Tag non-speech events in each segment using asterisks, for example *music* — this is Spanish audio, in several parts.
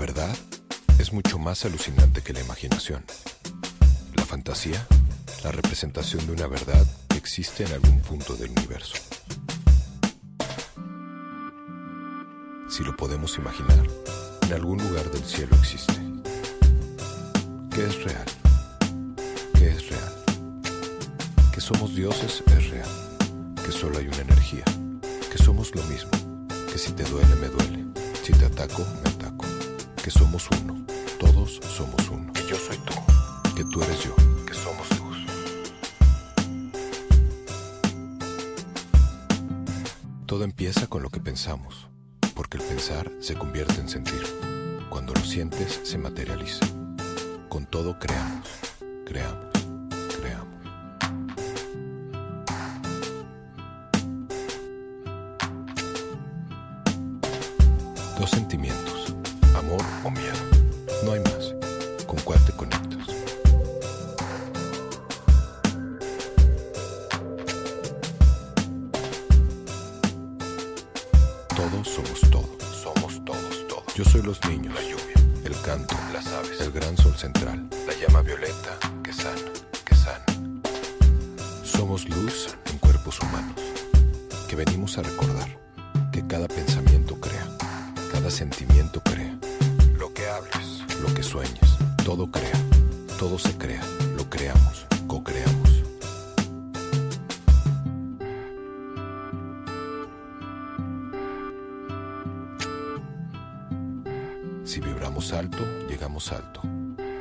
Verdad es mucho más alucinante que la imaginación. La fantasía, la representación de una verdad que existe en algún punto del universo. Si lo podemos imaginar, en algún lugar del cielo existe. ¿Qué es real? ¿Qué es real? Que somos dioses es real. Que solo hay una energía. Que somos lo mismo. Que si te duele, me duele. Si te ataco, me. Que somos uno. Todos somos uno. Que yo soy tú. Que tú eres yo. Que somos luz. Todo empieza con lo que pensamos. Porque el pensar se convierte en sentir. Cuando lo sientes, se materializa. Con todo creamos, creamos. Todos somos todo. Somos todos, todos. Yo soy los niños, la lluvia, el canto, las aves, el gran sol central, la llama violeta que sana, que sana. Somos luz en cuerpos humanos, que venimos a recordar que cada pensamiento crea, cada sentimiento crea. Lo que hables, lo que sueñes, todo crea, todo se crea, lo creamos,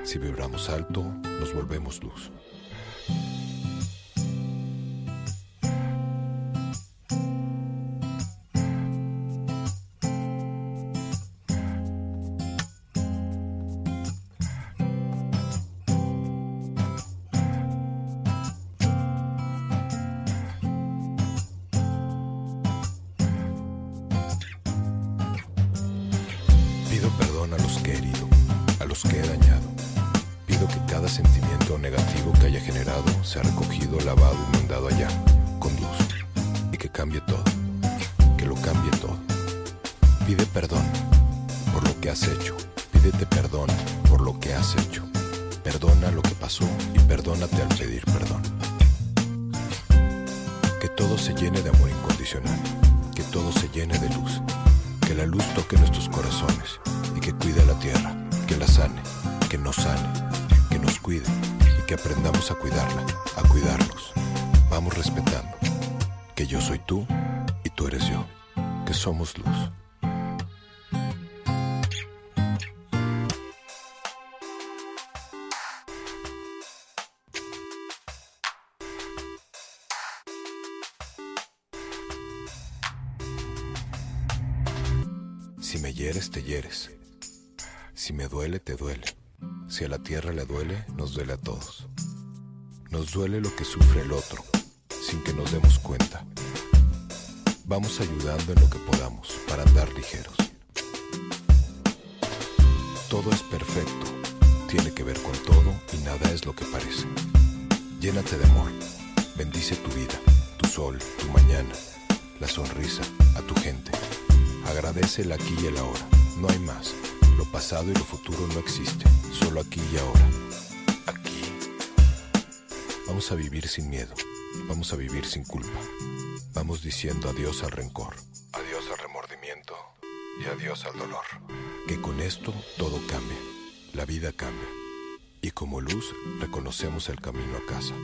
Si vibramos alto, nos volvemos luz. Si me hieres, te hieres. Si me duele, te duele. Si a la tierra le duele, nos duele a todos. Nos duele lo que sufre el otro, sin que nos demos cuenta. Vamos ayudando en lo que podamos para andar ligeros. Todo es perfecto, tiene que ver con todo y nada es lo que parece. Llénate de amor, bendice tu vida, tu sol, tu mañana, la sonrisa, a tu gente. Agradece el aquí y el ahora, no hay más. Lo pasado y lo futuro no existen, solo aquí y ahora. Aquí. Vamos a vivir sin miedo, vamos a vivir sin culpa. Vamos diciendo adiós al rencor, adiós al remordimiento y adiós al dolor. Que con esto todo cambia, la vida cambia. Y como luz reconocemos el camino a casa,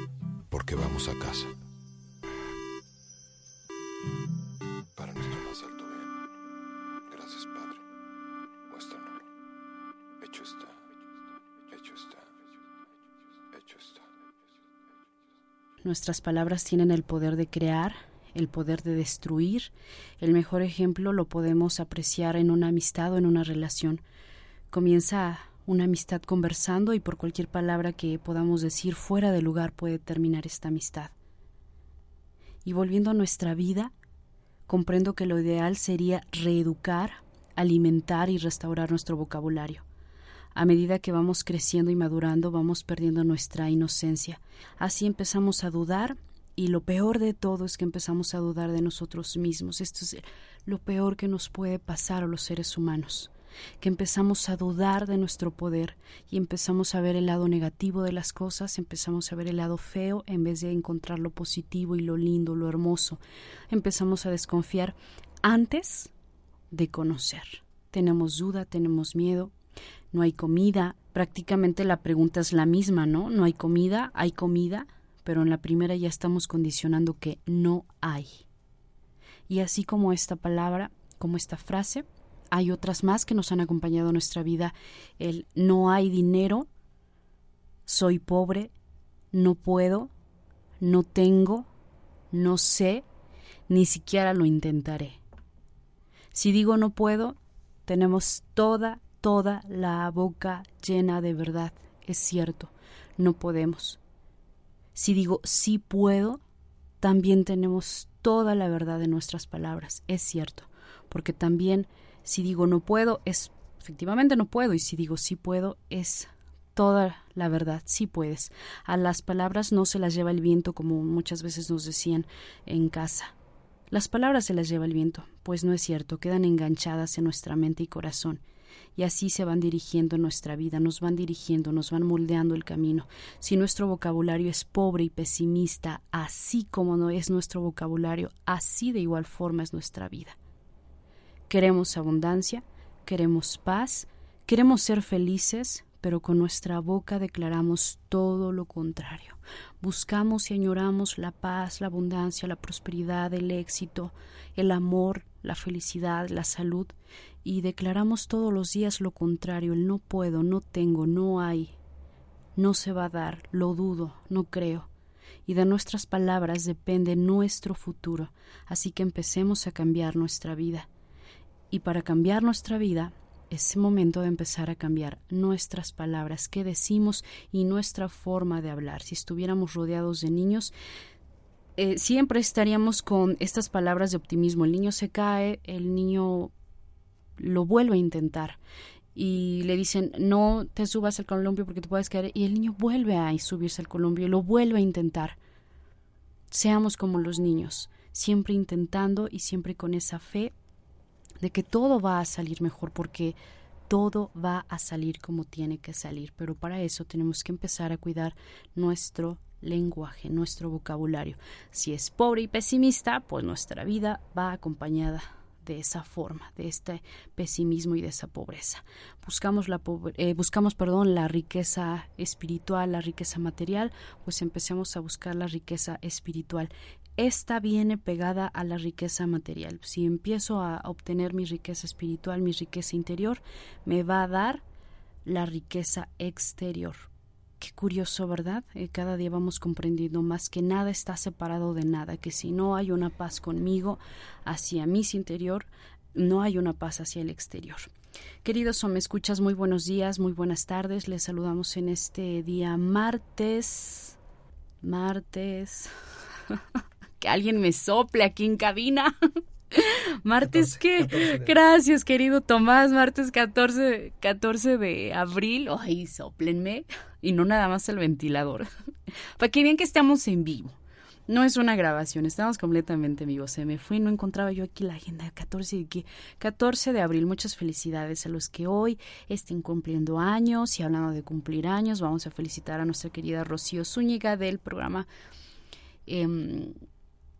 porque vamos a casa. Nuestras palabras tienen el poder de crear el poder de destruir. El mejor ejemplo lo podemos apreciar en una amistad o en una relación. Comienza una amistad conversando y por cualquier palabra que podamos decir fuera de lugar puede terminar esta amistad. Y volviendo a nuestra vida, comprendo que lo ideal sería reeducar, alimentar y restaurar nuestro vocabulario. A medida que vamos creciendo y madurando, vamos perdiendo nuestra inocencia. Así empezamos a dudar y lo peor de todo es que empezamos a dudar de nosotros mismos. Esto es lo peor que nos puede pasar a los seres humanos que empezamos a dudar de nuestro poder y empezamos a ver el lado negativo de las cosas, empezamos a ver el lado feo en vez de encontrar lo positivo y lo lindo, lo hermoso. Empezamos a desconfiar antes de conocer. Tenemos duda, tenemos miedo, no hay comida, prácticamente la pregunta es la misma, ¿no? No hay comida, hay comida, pero en la primera ya estamos condicionando que no hay. Y así como esta palabra, como esta frase, hay otras más que nos han acompañado en nuestra vida. El no hay dinero, soy pobre, no puedo, no tengo, no sé, ni siquiera lo intentaré. Si digo no puedo, tenemos toda, toda la boca llena de verdad. Es cierto, no podemos. Si digo sí puedo, también tenemos toda la verdad de nuestras palabras. Es cierto, porque también si digo no puedo, es efectivamente no puedo. Y si digo sí puedo, es toda la verdad, sí puedes. A las palabras no se las lleva el viento, como muchas veces nos decían en casa. Las palabras se las lleva el viento, pues no es cierto, quedan enganchadas en nuestra mente y corazón, y así se van dirigiendo nuestra vida, nos van dirigiendo, nos van moldeando el camino. Si nuestro vocabulario es pobre y pesimista, así como no es nuestro vocabulario, así de igual forma es nuestra vida. Queremos abundancia, queremos paz, queremos ser felices, pero con nuestra boca declaramos todo lo contrario. Buscamos y añoramos la paz, la abundancia, la prosperidad, el éxito, el amor, la felicidad, la salud, y declaramos todos los días lo contrario, el no puedo, no tengo, no hay, no se va a dar, lo dudo, no creo. Y de nuestras palabras depende nuestro futuro, así que empecemos a cambiar nuestra vida. Y para cambiar nuestra vida, es momento de empezar a cambiar nuestras palabras, qué decimos y nuestra forma de hablar. Si estuviéramos rodeados de niños, eh, siempre estaríamos con estas palabras de optimismo. El niño se cae, el niño lo vuelve a intentar y le dicen no te subas al columpio porque te puedes caer y el niño vuelve a subirse al columpio y lo vuelve a intentar. Seamos como los niños, siempre intentando y siempre con esa fe de que todo va a salir mejor porque todo va a salir como tiene que salir, pero para eso tenemos que empezar a cuidar nuestro lenguaje, nuestro vocabulario. Si es pobre y pesimista, pues nuestra vida va acompañada de esa forma, de este pesimismo y de esa pobreza. Buscamos la eh, buscamos, perdón, la riqueza espiritual, la riqueza material, pues empecemos a buscar la riqueza espiritual esta viene pegada a la riqueza material. Si empiezo a obtener mi riqueza espiritual, mi riqueza interior, me va a dar la riqueza exterior. Curioso, ¿verdad? Eh, cada día vamos comprendiendo más que nada está separado de nada, que si no hay una paz conmigo hacia mi interior, no hay una paz hacia el exterior. Queridos o me escuchas, muy buenos días, muy buenas tardes. Les saludamos en este día martes. Martes. *laughs* que alguien me sople aquí en cabina. *laughs* *laughs* Martes qué? Gracias, querido Tomás. Martes 14, 14 de abril. Ay, soplenme. Y no nada más el ventilador. *laughs* Para que vean que estamos en vivo. No es una grabación, estamos completamente en vivo. Se me fue, no encontraba yo aquí la agenda. 14 de, 14 de abril. Muchas felicidades a los que hoy estén cumpliendo años. Y hablando de cumplir años, vamos a felicitar a nuestra querida Rocío Zúñiga del programa. Eh,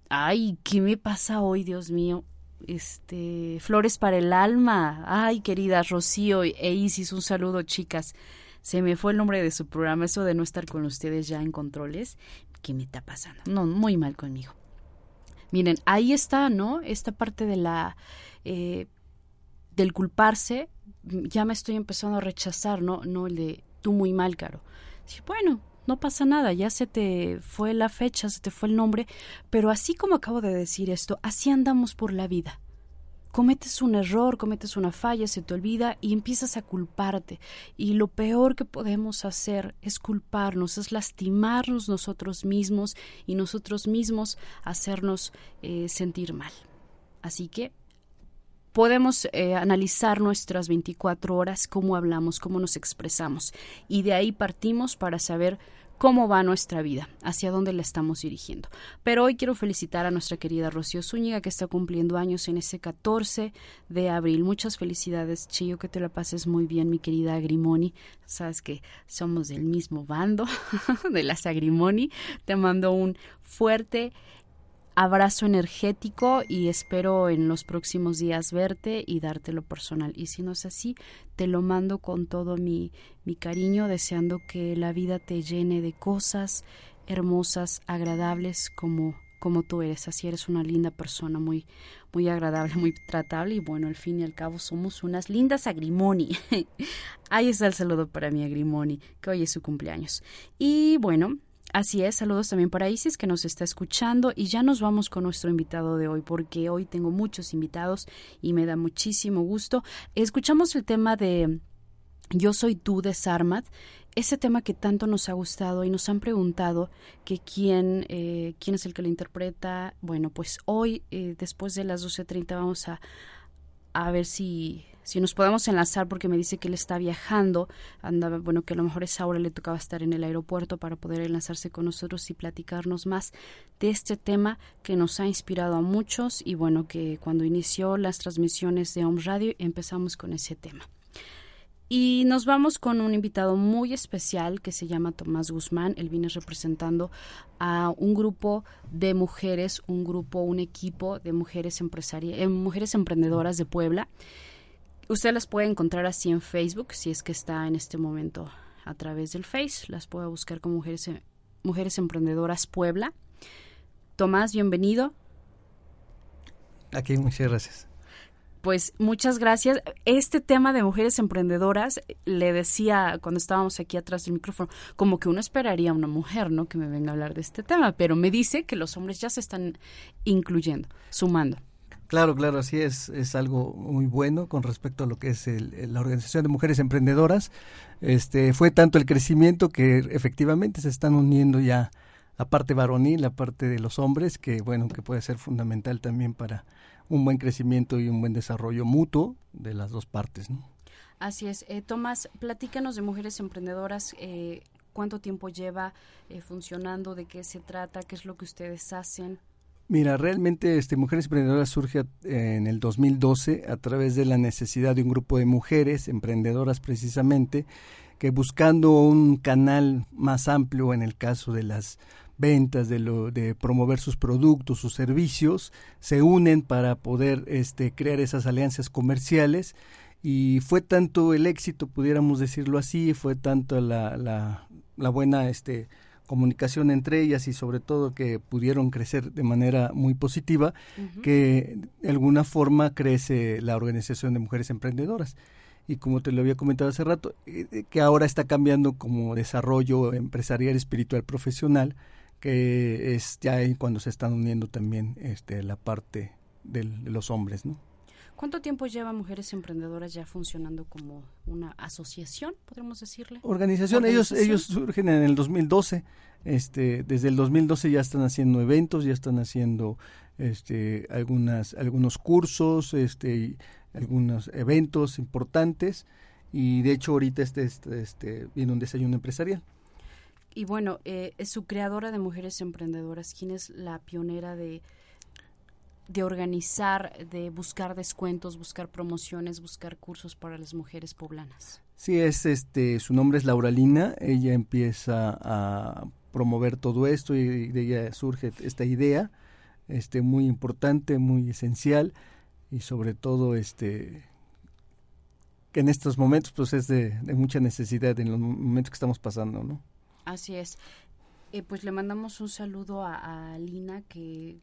Ay, ¿qué me pasa hoy, Dios mío? Este, Flores para el alma. Ay, querida Rocío e Isis, un saludo, chicas. Se me fue el nombre de su programa, eso de no estar con ustedes ya en controles. ¿Qué me está pasando? No, muy mal conmigo. Miren, ahí está, ¿no? Esta parte de la eh, del culparse, ya me estoy empezando a rechazar, ¿no? No el de tú muy mal, Caro. Sí, bueno, no pasa nada, ya se te fue la fecha, se te fue el nombre, pero así como acabo de decir esto, así andamos por la vida. Cometes un error, cometes una falla, se te olvida y empiezas a culparte. Y lo peor que podemos hacer es culparnos, es lastimarnos nosotros mismos y nosotros mismos hacernos eh, sentir mal. Así que podemos eh, analizar nuestras 24 horas, cómo hablamos, cómo nos expresamos. Y de ahí partimos para saber cómo va nuestra vida, hacia dónde la estamos dirigiendo. Pero hoy quiero felicitar a nuestra querida Rocío Zúñiga, que está cumpliendo años en ese 14 de abril. Muchas felicidades, Chillo, que te la pases muy bien, mi querida Agrimoni. Sabes que somos del mismo bando, *laughs* de las Agrimoni. Te mando un fuerte abrazo energético y espero en los próximos días verte y dártelo personal. Y si no es así, te lo mando con todo mi, mi cariño, deseando que la vida te llene de cosas hermosas, agradables como como tú eres, así eres una linda persona, muy, muy agradable, muy tratable y bueno, al fin y al cabo somos unas lindas agrimoni. *laughs* Ahí está el saludo para mi agrimoni, que hoy es su cumpleaños. Y bueno, Así es, saludos también para Isis que nos está escuchando y ya nos vamos con nuestro invitado de hoy porque hoy tengo muchos invitados y me da muchísimo gusto. Escuchamos el tema de Yo soy tú de Sarmat, ese tema que tanto nos ha gustado y nos han preguntado que quién, eh, quién es el que lo interpreta. Bueno, pues hoy eh, después de las 12.30 vamos a, a ver si si nos podemos enlazar porque me dice que él está viajando, anda, bueno, que a lo mejor esa hora le tocaba estar en el aeropuerto para poder enlazarse con nosotros y platicarnos más de este tema que nos ha inspirado a muchos y bueno, que cuando inició las transmisiones de Home Radio empezamos con ese tema. Y nos vamos con un invitado muy especial que se llama Tomás Guzmán. Él viene representando a un grupo de mujeres, un grupo, un equipo de mujeres empresarias, eh, mujeres emprendedoras de Puebla. Usted las puede encontrar así en Facebook, si es que está en este momento a través del Face. Las puede buscar como Mujeres, Mujeres Emprendedoras Puebla. Tomás, bienvenido. Aquí, muchas gracias. Pues muchas gracias. Este tema de mujeres emprendedoras, le decía cuando estábamos aquí atrás del micrófono, como que uno esperaría a una mujer, ¿no? Que me venga a hablar de este tema, pero me dice que los hombres ya se están incluyendo, sumando. Claro, claro, así es, es algo muy bueno con respecto a lo que es la Organización de Mujeres Emprendedoras. Este, fue tanto el crecimiento que efectivamente se están uniendo ya la parte varonil, la parte de los hombres, que bueno, que puede ser fundamental también para un buen crecimiento y un buen desarrollo mutuo de las dos partes. ¿no? Así es. Eh, Tomás, platícanos de Mujeres Emprendedoras. Eh, ¿Cuánto tiempo lleva eh, funcionando? ¿De qué se trata? ¿Qué es lo que ustedes hacen? Mira, realmente este Mujeres Emprendedoras surge en el 2012 a través de la necesidad de un grupo de mujeres emprendedoras precisamente que buscando un canal más amplio en el caso de las ventas, de, lo, de promover sus productos, sus servicios, se unen para poder este, crear esas alianzas comerciales. Y fue tanto el éxito, pudiéramos decirlo así, fue tanto la, la, la buena este, comunicación entre ellas y sobre todo que pudieron crecer de manera muy positiva, que de alguna forma crece la Organización de Mujeres Emprendedoras. Y como te lo había comentado hace rato, eh, eh, que ahora está cambiando como desarrollo empresarial, espiritual, profesional, que es ya cuando se están uniendo también este, la parte de los hombres, ¿no? ¿Cuánto tiempo lleva Mujeres Emprendedoras ya funcionando como una asociación, podríamos decirle? Organización, ellos ellos surgen en el 2012. Este, desde el 2012 ya están haciendo eventos, ya están haciendo este algunas algunos cursos, este algunos eventos importantes y de hecho ahorita este, este, este viene un desayuno empresarial. Y bueno, eh, es su creadora de Mujeres Emprendedoras, ¿quién es la pionera de de organizar, de buscar descuentos, buscar promociones, buscar cursos para las mujeres poblanas. Sí, es este, su nombre es Lauralina, ella empieza a promover todo esto y de ella surge esta idea, este muy importante, muy esencial y sobre todo este que en estos momentos pues es de, mucha necesidad en los momentos que estamos pasando, ¿no? Así es. Eh, pues le mandamos un saludo a, a Lina que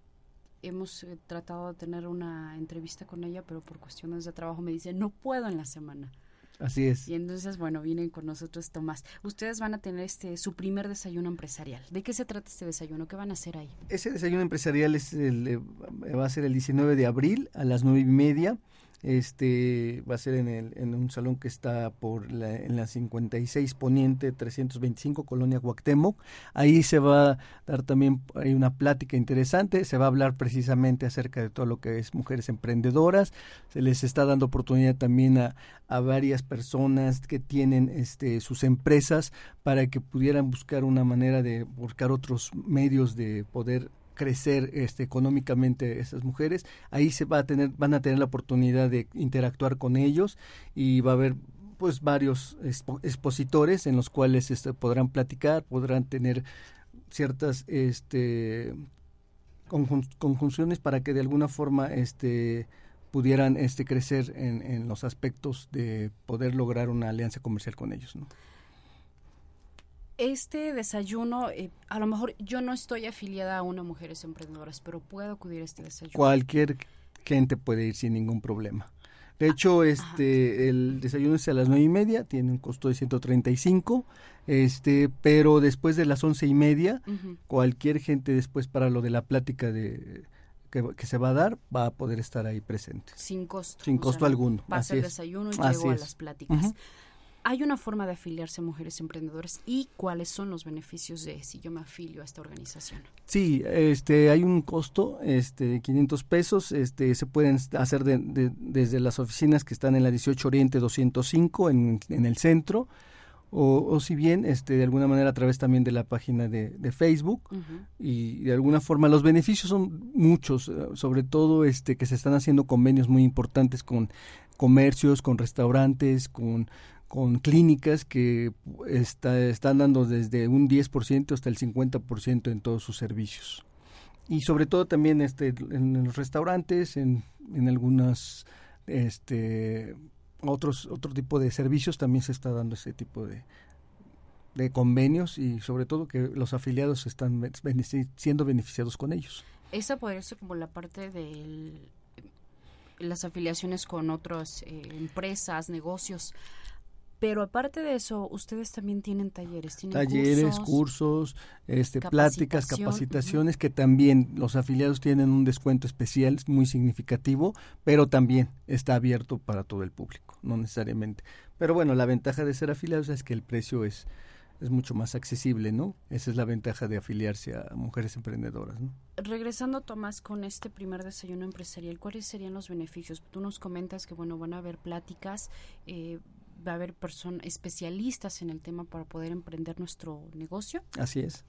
hemos eh, tratado de tener una entrevista con ella, pero por cuestiones de trabajo me dice, no puedo en la semana. Así es. Y entonces, bueno, vienen con nosotros Tomás. Ustedes van a tener este su primer desayuno empresarial. ¿De qué se trata este desayuno? ¿Qué van a hacer ahí? Ese desayuno empresarial es el, eh, va a ser el 19 de abril a las nueve y media este va a ser en, el, en un salón que está por la, en la 56 Poniente 325 Colonia Guactemoc. Ahí se va a dar también hay una plática interesante, se va a hablar precisamente acerca de todo lo que es mujeres emprendedoras. Se les está dando oportunidad también a, a varias personas que tienen este sus empresas para que pudieran buscar una manera de buscar otros medios de poder crecer este, económicamente esas mujeres, ahí se va a tener, van a tener la oportunidad de interactuar con ellos y va a haber pues varios expositores en los cuales este, podrán platicar, podrán tener ciertas este, conjunciones para que de alguna forma este, pudieran este, crecer en, en los aspectos de poder lograr una alianza comercial con ellos. ¿no? Este desayuno, eh, a lo mejor yo no estoy afiliada a una Mujeres Emprendedoras, pero puedo acudir a este desayuno. Cualquier gente puede ir sin ningún problema. De hecho, ah, este, el desayuno es a las nueve y media, tiene un costo de 135, este, pero después de las once y media, cualquier gente después para lo de la plática de que, se va a dar va a poder estar ahí presente. Sin costo. Sin costo alguno. Pasa el desayuno y llego a las pláticas. ¿Hay una forma de afiliarse a mujeres emprendedoras y cuáles son los beneficios de si yo me afilio a esta organización? Sí, este, hay un costo, este, 500 pesos, este, se pueden hacer desde las oficinas que están en la 18 Oriente 205 en, en el centro, o, o, si bien este, de alguna manera a través también de la página de, de Facebook. Y de alguna forma los beneficios son muchos, eh, sobre todo este, que se están haciendo convenios muy importantes con comercios, con restaurantes, con con clínicas que está, están dando desde un 10% hasta el 50% en todos sus servicios. Y sobre todo también este, en los restaurantes, en, en algunos este, otros, otro tipo de servicios también se está dando ese tipo de, de convenios y sobre todo que los afiliados están siendo beneficiados con ellos. Esa podría ser como la parte de las afiliaciones con otras eh, empresas, negocios. Pero aparte de eso, ustedes también tienen talleres, tienen talleres, cursos, este, pláticas, capacitaciones, que también los afiliados tienen un descuento especial muy significativo, pero también está abierto para todo el público, no necesariamente. Pero bueno, la ventaja de ser afiliados es que el precio es es mucho más accesible, ¿no? Esa es la ventaja de afiliarse a mujeres emprendedoras, ¿no? Regresando, Tomás, con este primer desayuno empresarial, ¿cuáles serían los beneficios? Tú nos comentas que, bueno, van a haber pláticas, eh, va a haber personas especialistas en el tema para poder emprender nuestro negocio. Así es.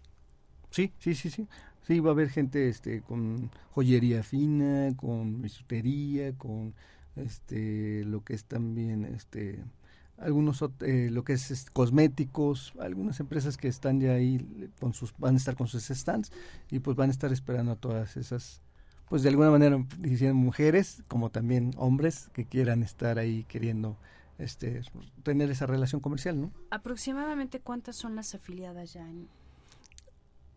Sí, sí, sí, sí. Sí, va a haber gente este, con joyería fina, con bisutería, con este, lo que es también este, algunos eh, lo que es, cosméticos, algunas empresas que están ya ahí con sus van a estar con sus stands y pues van a estar esperando a todas esas pues de alguna manera diciendo mujeres como también hombres que quieran estar ahí queriendo este, tener esa relación comercial, ¿no? ¿Aproximadamente cuántas son las afiliadas ya? En...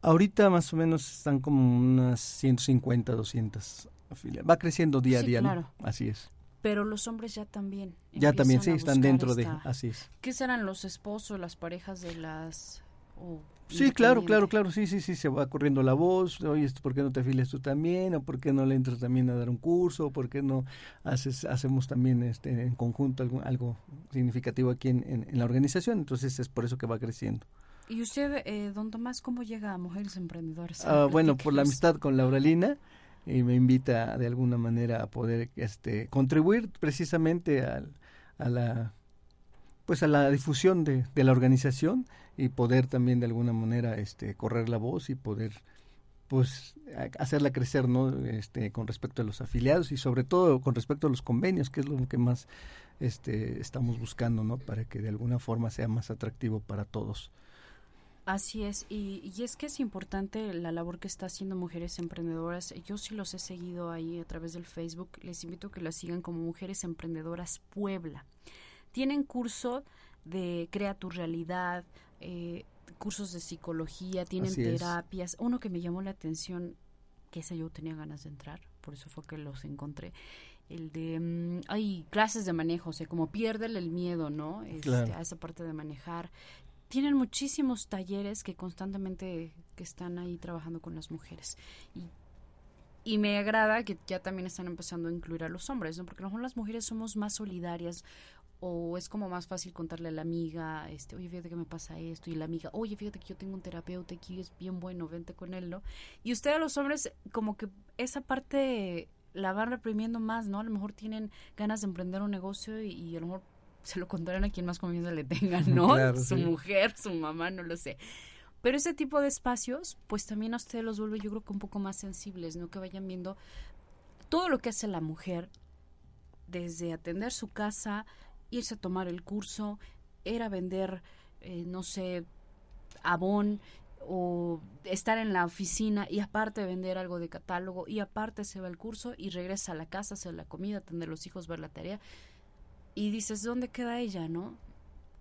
Ahorita más o menos están como unas 150, 200 afiliadas. Va creciendo día a día, ¿no? Así es. Pero los hombres ya también. Ya también, sí, están dentro de, así es. ¿Qué serán los esposos, las parejas de las Sí, claro, claro, claro, sí, sí, sí, se va corriendo la voz, oye, ¿por qué no te afilias tú también? ¿O por qué no le entras también a dar un curso? ¿O por qué no haces, hacemos también este, en conjunto algo, algo significativo aquí en, la organización? Entonces es por eso que va creciendo. ¿Y usted, eh, don Tomás, cómo llega a Mujeres Emprendedoras? Ah, bueno, por la amistad con Lauralina y me invita de alguna manera a poder este, contribuir precisamente al, a la pues a la difusión de, de, la organización y poder también de alguna manera este correr la voz y poder pues hacerla crecer no este con respecto a los afiliados y sobre todo con respecto a los convenios que es lo que más este estamos buscando no para que de alguna forma sea más atractivo para todos Así es, y, es que es importante la labor que está haciendo Mujeres Emprendedoras. Yo sí los he seguido ahí a través del Facebook. Les invito a que las sigan como Mujeres Emprendedoras Puebla. Tienen curso de Crea tu Realidad, eh, cursos de psicología, tienen terapias. Uno que me llamó la atención, que ese yo tenía ganas de entrar, por eso fue que los encontré, el de mm, hay clases de manejo, o sea, como piérdele el miedo, ¿no? Este, a esa parte de manejar. Tienen muchísimos talleres que constantemente que están ahí trabajando con las mujeres. Y, y me agrada que ya también están empezando a incluir a los hombres, ¿no? Porque a lo mejor las mujeres somos más solidarias o es como más fácil contarle a la amiga, este, oye, fíjate que me pasa esto, y la amiga, oye, fíjate que yo tengo un terapeuta aquí, es bien bueno, vente con él, ¿no? Y ustedes los hombres, como que esa parte la van reprimiendo más, ¿no? A lo mejor tienen ganas de emprender un negocio y, a lo mejor se lo contarán a quien más confianza le tengan, *laughs* ¿no? su mujer, su mamá, no lo sé. Pero ese tipo de espacios, pues también a ustedes los vuelve yo creo que un poco más sensibles, ¿no? Que vayan viendo todo lo que hace la mujer, desde atender su casa, irse a tomar el curso, era vender, eh, no sé, abón, o estar en la oficina y aparte vender algo de catálogo y aparte se va el curso y regresa a la casa, hacer la comida, atender a los hijos, ver la tarea y dices, ¿dónde queda ella, no?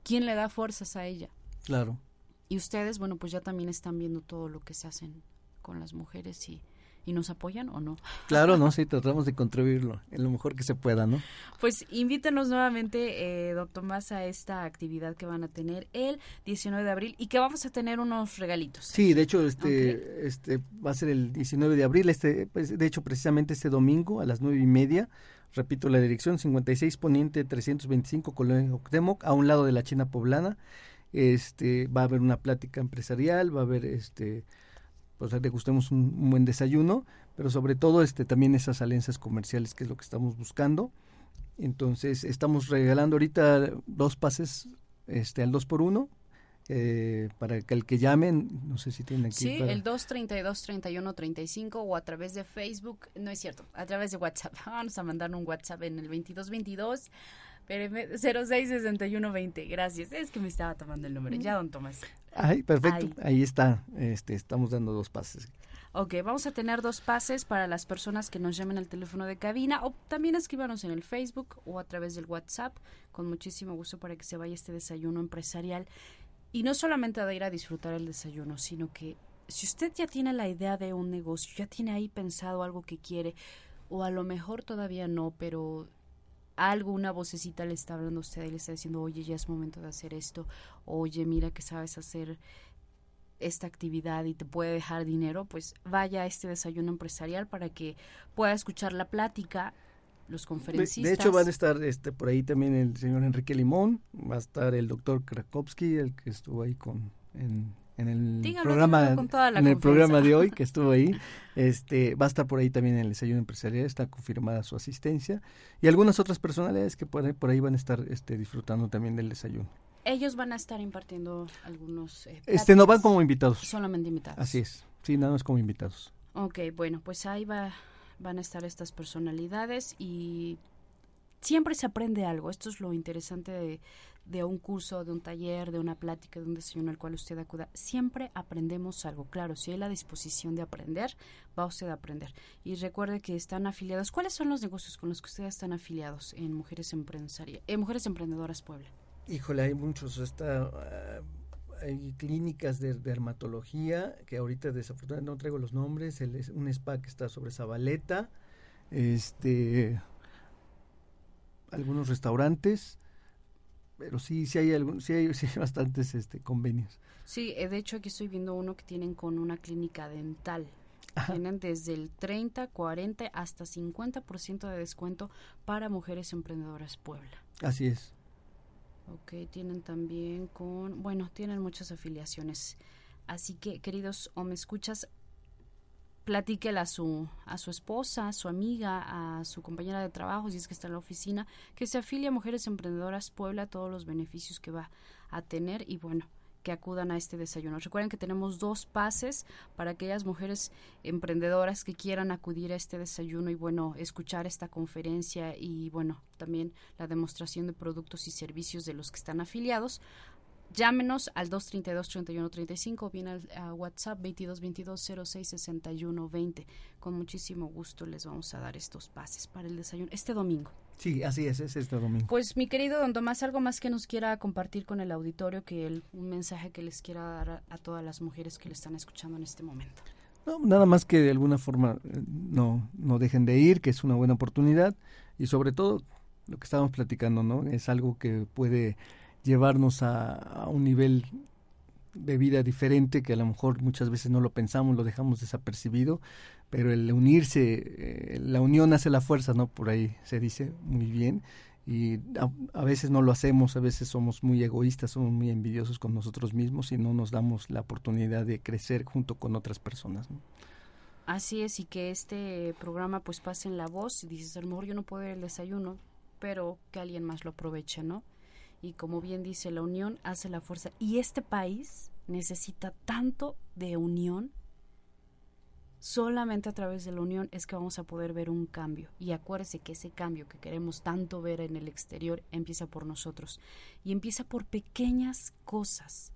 ¿Quién le da fuerzas a ella? Claro. Y ustedes, bueno, pues ya también están viendo todo lo que se hacen con las mujeres y y nos apoyan o no. Claro, no, *laughs* sí, tratamos de contribuirlo en lo mejor que se pueda, ¿no? Pues invítenos nuevamente, eh, doctor Tomás, a esta actividad que van a tener el 19 de abril y que vamos a tener unos regalitos. Sí, de hecho, este, este va a ser el 19 de abril, este, pues, de hecho, precisamente este domingo a las nueve y media. Repito, la dirección 56 Poniente 325 Colonia Octemoc, a un lado de la China Poblana. Este, va a haber una plática empresarial, va a haber este pues degustemos un, un buen desayuno, pero sobre todo este también esas alianzas comerciales que es lo que estamos buscando. Entonces estamos regalando ahorita dos pases este al 2 por 1 eh, para que el que llamen, no sé si tienen aquí. Sí, el 232-3135 o a través de Facebook, no es cierto, a través de WhatsApp. *laughs* Vamos a mandar un WhatsApp en el 2222 066120. Gracias, es que me estaba tomando el número. Ya, don Tomás. Ay, perfecto. Ahí. está. Este, estamos dando dos pases. Ok, vamos a tener dos pases para las personas que nos llamen al teléfono de cabina o también escríbanos en el Facebook o a través del WhatsApp. Con muchísimo gusto para que se vaya este desayuno empresarial. Y no solamente de ir a disfrutar el desayuno, sino que si usted ya tiene la idea de un negocio, ya tiene ahí pensado algo que quiere, o a lo mejor todavía no, pero algo, una vocecita le está hablando a usted y le está diciendo, oye, ya es momento de hacer esto, oye, mira que sabes hacer esta actividad y te puede dejar dinero, pues vaya a este desayuno empresarial para que pueda escuchar la plática, los conferencistas. De, hecho van a estar este por ahí también el señor Enrique Limón, va a estar el doctor Krakowski, el que estuvo ahí con en en el programa en el programa de hoy que *laughs* estuvo ahí. Este va a estar por ahí también en el desayuno empresarial está confirmada su asistencia. Y algunas otras personalidades que por ahí, por ahí van a estar este disfrutando también del desayuno. Ellos van a estar impartiendo algunos eh, este no van como invitados. solamente invitados. Así es. Sí nada más como invitados. Ok, bueno pues ahí va van a estar estas personalidades y siempre se aprende algo. Esto es lo interesante de, de un curso, de un taller, de una plática, de un desayuno al cual usted acuda, siempre aprendemos algo. Claro, si hay la disposición de aprender, va usted a aprender. Y recuerde que están afiliados. ¿Cuáles son los negocios con los que ustedes están afiliados en Mujeres en Mujeres Emprendedoras Puebla? Híjole, hay muchos. Está, ah, hay clínicas de dermatología que ahorita desafortunadamente no traigo los nombres. Un spa que está sobre Zabaleta. Este, algunos restaurantes pero sí, sí hay, algún, sí hay, *laughs* sí bastantes este, convenios. Sí, eh, de hecho aquí estoy viendo uno que tienen con una clínica dental. Tienen desde el 30, 40 hasta 50% de descuento para mujeres emprendedoras Puebla. Así es. Ok, tienen también con, bueno, tienen muchas afiliaciones. Así que, queridos o me escuchas, platíquela a su, a su esposa, a su amiga, a su compañera de trabajo, si es que está en la oficina, que se afilie a Mujeres Emprendedoras Puebla, todos los beneficios que va a tener y bueno, que acudan a este desayuno. Recuerden que tenemos dos pases para aquellas mujeres emprendedoras que quieran acudir a este desayuno y bueno, escuchar esta conferencia y bueno, también la demostración de productos y servicios de los que están afiliados. Llámenos al 232-3135 o bien al a WhatsApp 2222-066120. Con muchísimo gusto les vamos a dar estos pases para el desayuno este domingo. Sí, así es, es este domingo. Pues mi querido don Tomás, algo más que nos quiera compartir con el auditorio, que un mensaje que les quiera dar a, todas las mujeres que le están escuchando en este momento. nada más que de alguna forma eh, no, no dejen de ir, que es una buena oportunidad y sobre todo lo que estábamos platicando, ¿no? Es algo que puede llevarnos a, un nivel de vida diferente que a lo mejor muchas veces no lo pensamos, lo dejamos desapercibido, pero el unirse, eh, la unión hace la fuerza, ¿no? Por ahí se dice muy bien y a, veces no lo hacemos, a veces somos muy egoístas, somos muy envidiosos con nosotros mismos y no nos damos la oportunidad de crecer junto con otras personas. Así es, y que este programa pues pase en la voz y dices, a lo mejor yo no puedo ir el desayuno, pero que alguien más lo aproveche, ¿no? Y como bien dice, la unión hace la fuerza. Y este país necesita tanto de unión Solamente a través de la unión es que vamos a poder ver un cambio. Y acuérdese que ese cambio que queremos tanto ver en el exterior empieza por nosotros. Y empieza por pequeñas cosas.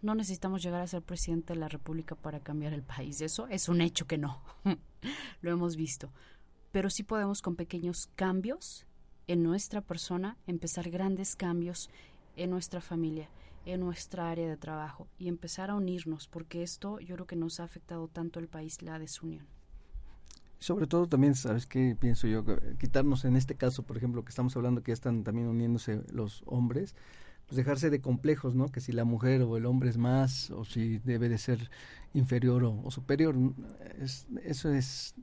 No necesitamos llegar a ser presidente de la República para cambiar el país. Eso es un hecho que no. *laughs* Lo hemos visto. Pero sí podemos con pequeños cambios en nuestra persona empezar grandes cambios en nuestra familia en nuestra área de trabajo y empezar a unirnos, porque esto yo creo que nos ha afectado tanto el país, la desunión. Sobre todo también, ¿sabes qué pienso yo? Quitarnos en este caso, por ejemplo, que estamos hablando que ya están también uniéndose los hombres, pues dejarse de complejos, ¿no? Que si la mujer o el hombre es más o si debe de ser inferior o, superior, es, eso es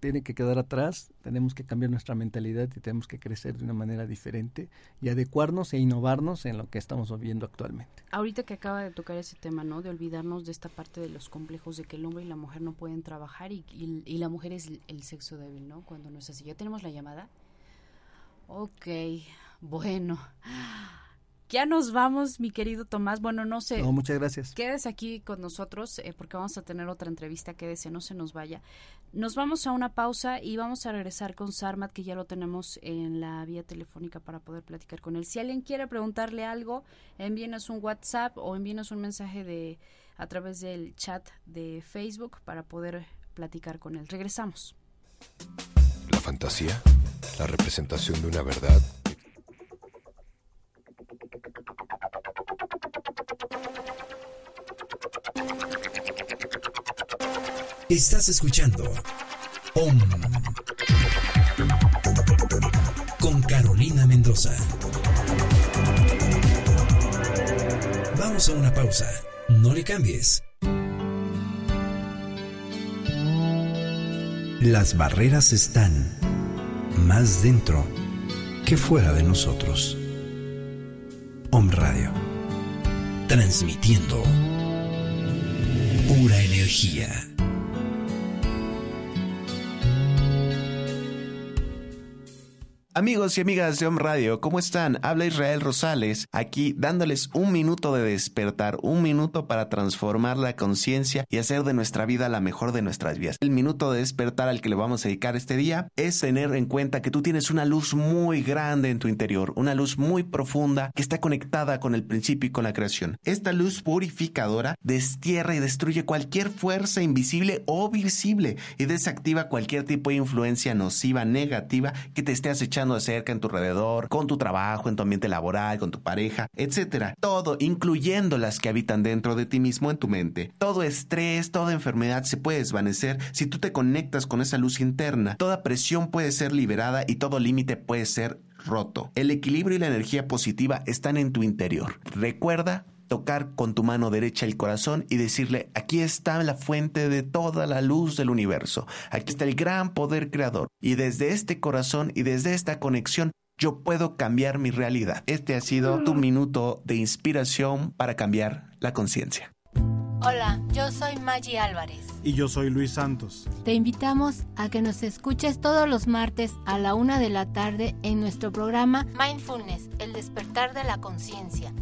tiene que quedar atrás, tenemos que cambiar nuestra mentalidad y tenemos que crecer de una manera diferente y adecuarnos e innovarnos en lo que estamos viviendo actualmente. Ahorita que acaba de tocar ese tema, ¿no? De olvidarnos de esta parte de los complejos de que el hombre y la mujer no pueden trabajar y, y, la mujer es el, sexo débil, ¿no? Cuando no es así. ¿Ya tenemos la llamada? Ok, bueno. Ya nos vamos, mi querido Tomás. Bueno, no sé. No, muchas gracias. Quédese aquí con nosotros eh, porque vamos a tener otra entrevista. Quédese, no se nos vaya. Nos vamos a una pausa y vamos a regresar con Sarmat, que ya lo tenemos en la vía telefónica para poder platicar con él. Si alguien quiere preguntarle algo, envíenos un WhatsApp o envíenos un mensaje de a través del chat de Facebook para poder platicar con él. Regresamos. La fantasía, la representación de una verdad Estás escuchando OM con Carolina Mendoza. Vamos a una pausa. No le cambies. Las barreras están más dentro que fuera de nosotros. Om Radio. Transmitiendo pura energía. Amigos y amigas de Om Radio, ¿cómo están? Habla Israel Rosales, aquí dándoles un minuto de despertar, un minuto para transformar la conciencia y hacer de nuestra vida la mejor de nuestras vidas. El minuto de despertar al que le vamos a dedicar este día es tener en cuenta que tú tienes una luz muy grande en tu interior, una luz muy profunda que está conectada con el principio y con la creación. Esta luz purificadora destierra y destruye cualquier fuerza invisible o visible y desactiva cualquier tipo de influencia nociva, negativa que te esté acechando de cerca en tu alrededor, con tu trabajo, en tu ambiente laboral, con tu pareja, etcétera. Todo, incluyendo las que habitan dentro de ti mismo en tu mente. Todo estrés, toda enfermedad se puede desvanecer si tú te conectas con esa luz interna. Toda presión puede ser liberada y todo límite puede ser roto. El equilibrio y la energía positiva están en tu interior. Recuerda tocar con tu mano derecha el corazón y decirle, aquí está la fuente de toda la luz del universo, aquí está el gran poder creador, y desde este corazón y desde esta conexión yo puedo cambiar mi realidad. Este ha sido tu minuto de inspiración para cambiar la conciencia. Hola, yo soy Maggie Álvarez. Y yo soy Luis Santos. Te invitamos a que nos escuches todos los martes a la una de la tarde en nuestro programa Mindfulness, el despertar de la conciencia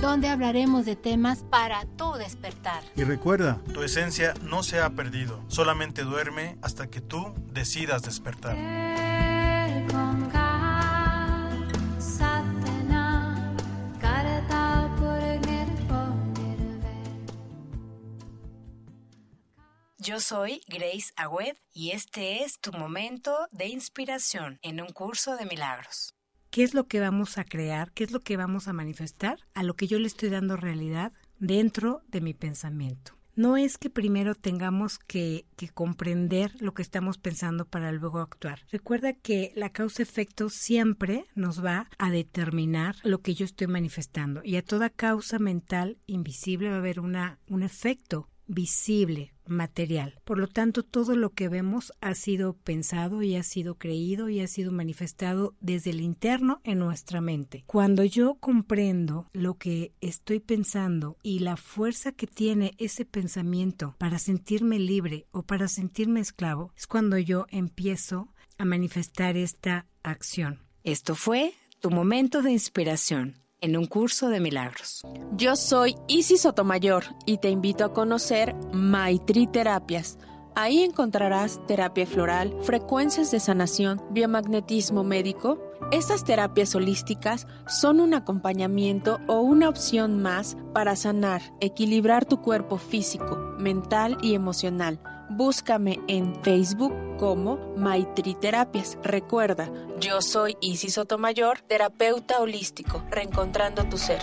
donde hablaremos de temas para tu despertar. Y recuerda, tu esencia no se ha perdido, solamente duerme hasta que tú decidas despertar. Yo soy Grace Agüed y este es tu momento de inspiración en un curso de milagros qué es lo que vamos a crear, qué es lo que vamos a manifestar, a lo que yo le estoy dando realidad dentro de mi pensamiento. no es que primero tengamos que, comprender lo que estamos pensando para luego actuar. Recuerda que la causa-efecto siempre nos va a determinar lo que yo estoy manifestando y a toda causa mental invisible va a haber una, un efecto visible, material. Por lo tanto, todo lo que vemos ha sido pensado y ha sido creído y ha sido manifestado desde el interno en nuestra mente. Cuando yo comprendo lo que estoy pensando y la fuerza que tiene ese pensamiento para sentirme libre o para sentirme esclavo, es cuando yo empiezo a manifestar esta acción. Esto fue tu momento de inspiración en un curso de milagros. Yo soy Isis Sotomayor y te invito a conocer Maitri Terapias. Ahí encontrarás terapia floral, frecuencias de sanación, biomagnetismo médico. Estas terapias holísticas son un acompañamiento o una opción más para sanar, equilibrar tu cuerpo físico, mental y emocional Búscame en Facebook como Maitri Terapias. Recuerda, yo soy Isis Sotomayor, terapeuta holístico, reencontrando tu ser.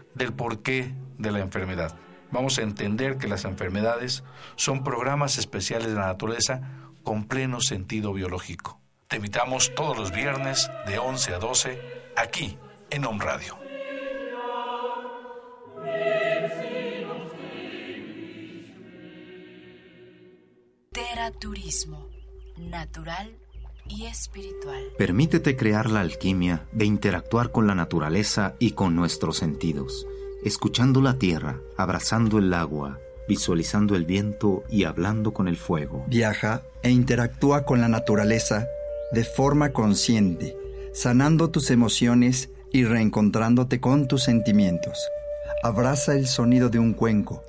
del porqué de la enfermedad. Vamos a entender que las enfermedades son programas especiales de la naturaleza con pleno sentido biológico. Te invitamos todos los viernes de 11 a 12 aquí en Home Radio. Teraturismo, natural y espiritual. Permítete crear la alquimia de interactuar con la naturaleza y con nuestros sentidos escuchando la tierra, abrazando el agua, visualizando el viento y hablando con el fuego. Viaja e interactúa con la naturaleza de forma consciente, sanando tus emociones y reencontrándote con tus sentimientos. Abraza el sonido de un cuenco,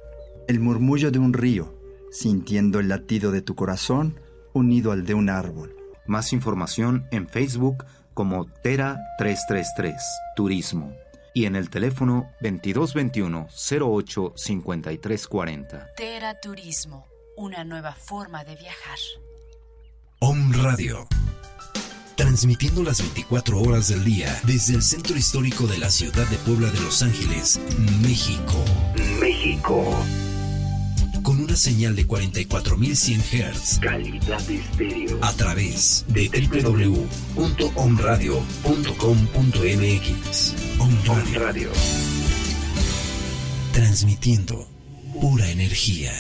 el murmullo de un río, sintiendo el latido de tu corazón unido al de un árbol. Más información en Facebook como Tera 333 Turismo y en el teléfono 2221 08 5340. Tera Turismo, una nueva forma de viajar. Om Radio. Transmitiendo las 24 horas del día desde el centro histórico de la ciudad de Puebla de Los Ángeles, México. México con una señal de 44.100 Hz. Calidad de estéreo. A través de www.omradio.com.mx. Om Radio. Transmitiendo pura energía.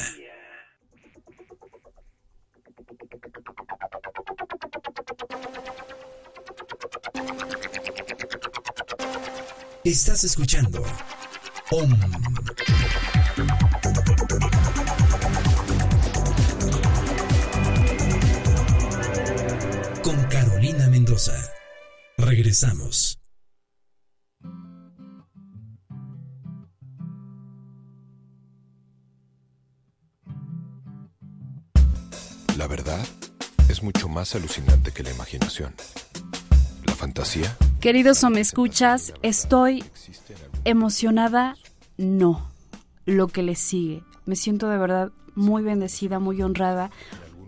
Estás escuchando Om Regresamos. La verdad es mucho más alucinante que la imaginación. La fantasía. Queridos o me escuchas, estoy emocionada, no. Lo que le sigue. Me siento de verdad muy bendecida, muy honrada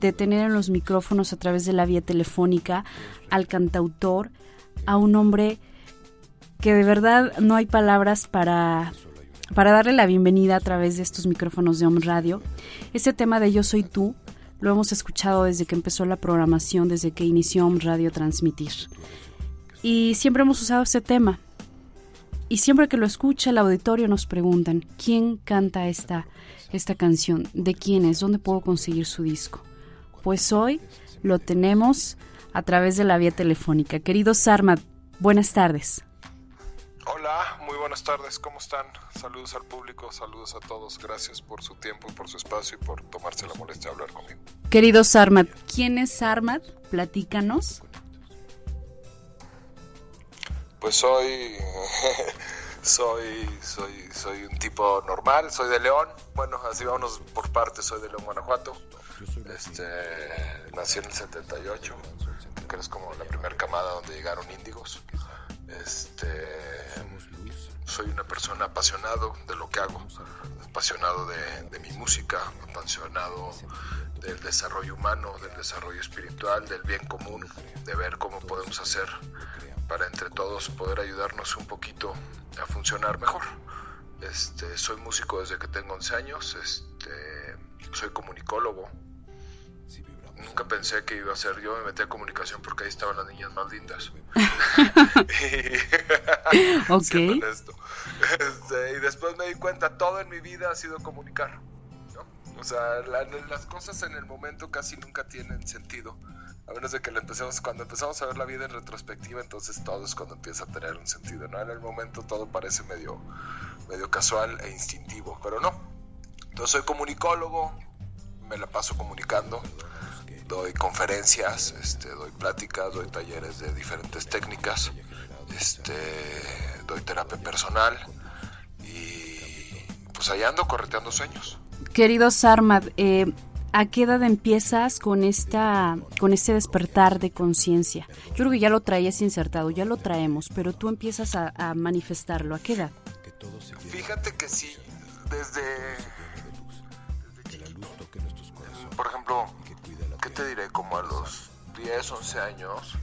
de tener en los micrófonos a través de la vía telefónica al cantautor, a un hombre que de verdad no hay palabras para, para darle la bienvenida a través de estos micrófonos de Home Radio. Este tema de Yo Soy Tú lo hemos escuchado desde que empezó la programación, desde que inició Home Radio transmitir. Y siempre hemos usado este tema. Y siempre que lo escucha el auditorio nos preguntan, ¿quién canta esta, esta canción? ¿De quién es? ¿Dónde puedo conseguir su disco? Pues hoy lo tenemos a través de la vía telefónica. Querido Sarmat, buenas tardes. Hola, muy buenas tardes, ¿cómo están? Saludos al público, saludos a todos, gracias por su tiempo, por su espacio y por tomarse la molestia de hablar conmigo. Querido Sarmat, ¿quién es Sarmat? Platícanos. Pues soy *laughs* soy soy soy un tipo normal, soy de León. Bueno, así vamos por partes, soy de León, Guanajuato. Este, nací en el 78, que es como la primera camada donde llegaron índigos. Este, soy una persona apasionado de lo que hago, apasionado de, mi música, apasionado del desarrollo humano, del desarrollo espiritual, del bien común, de ver cómo podemos hacer para entre todos poder ayudarnos un poquito a funcionar mejor. Este, soy músico desde que tengo 11 años, este, soy comunicólogo, nunca pensé que iba a ser yo, me metí a comunicación porque ahí estaban las niñas más lindas. *laughs* *laughs* ok. Este, y después me di cuenta, todo en mi vida ha sido comunicar. O sea, las cosas en el momento casi nunca tienen sentido. A menos de que lo empecemos, cuando empezamos a ver la vida en retrospectiva, entonces todo es cuando empieza a tener un sentido, ¿no? En el momento todo parece medio, medio casual e instintivo, pero no. Entonces soy comunicólogo, me la paso comunicando, doy conferencias, este, doy pláticas, doy talleres de diferentes técnicas, este, doy terapia personal y pues allá ando correteando sueños. Querido Sarmad, eh, ¿a qué edad empiezas con esta, con este despertar de conciencia? Yo creo que ya lo traías insertado, ya lo traemos, pero tú empiezas a, a manifestarlo. ¿A qué edad? Fíjate que sí, desde, por ejemplo, ¿qué te diré? Como a los 10, 11 años,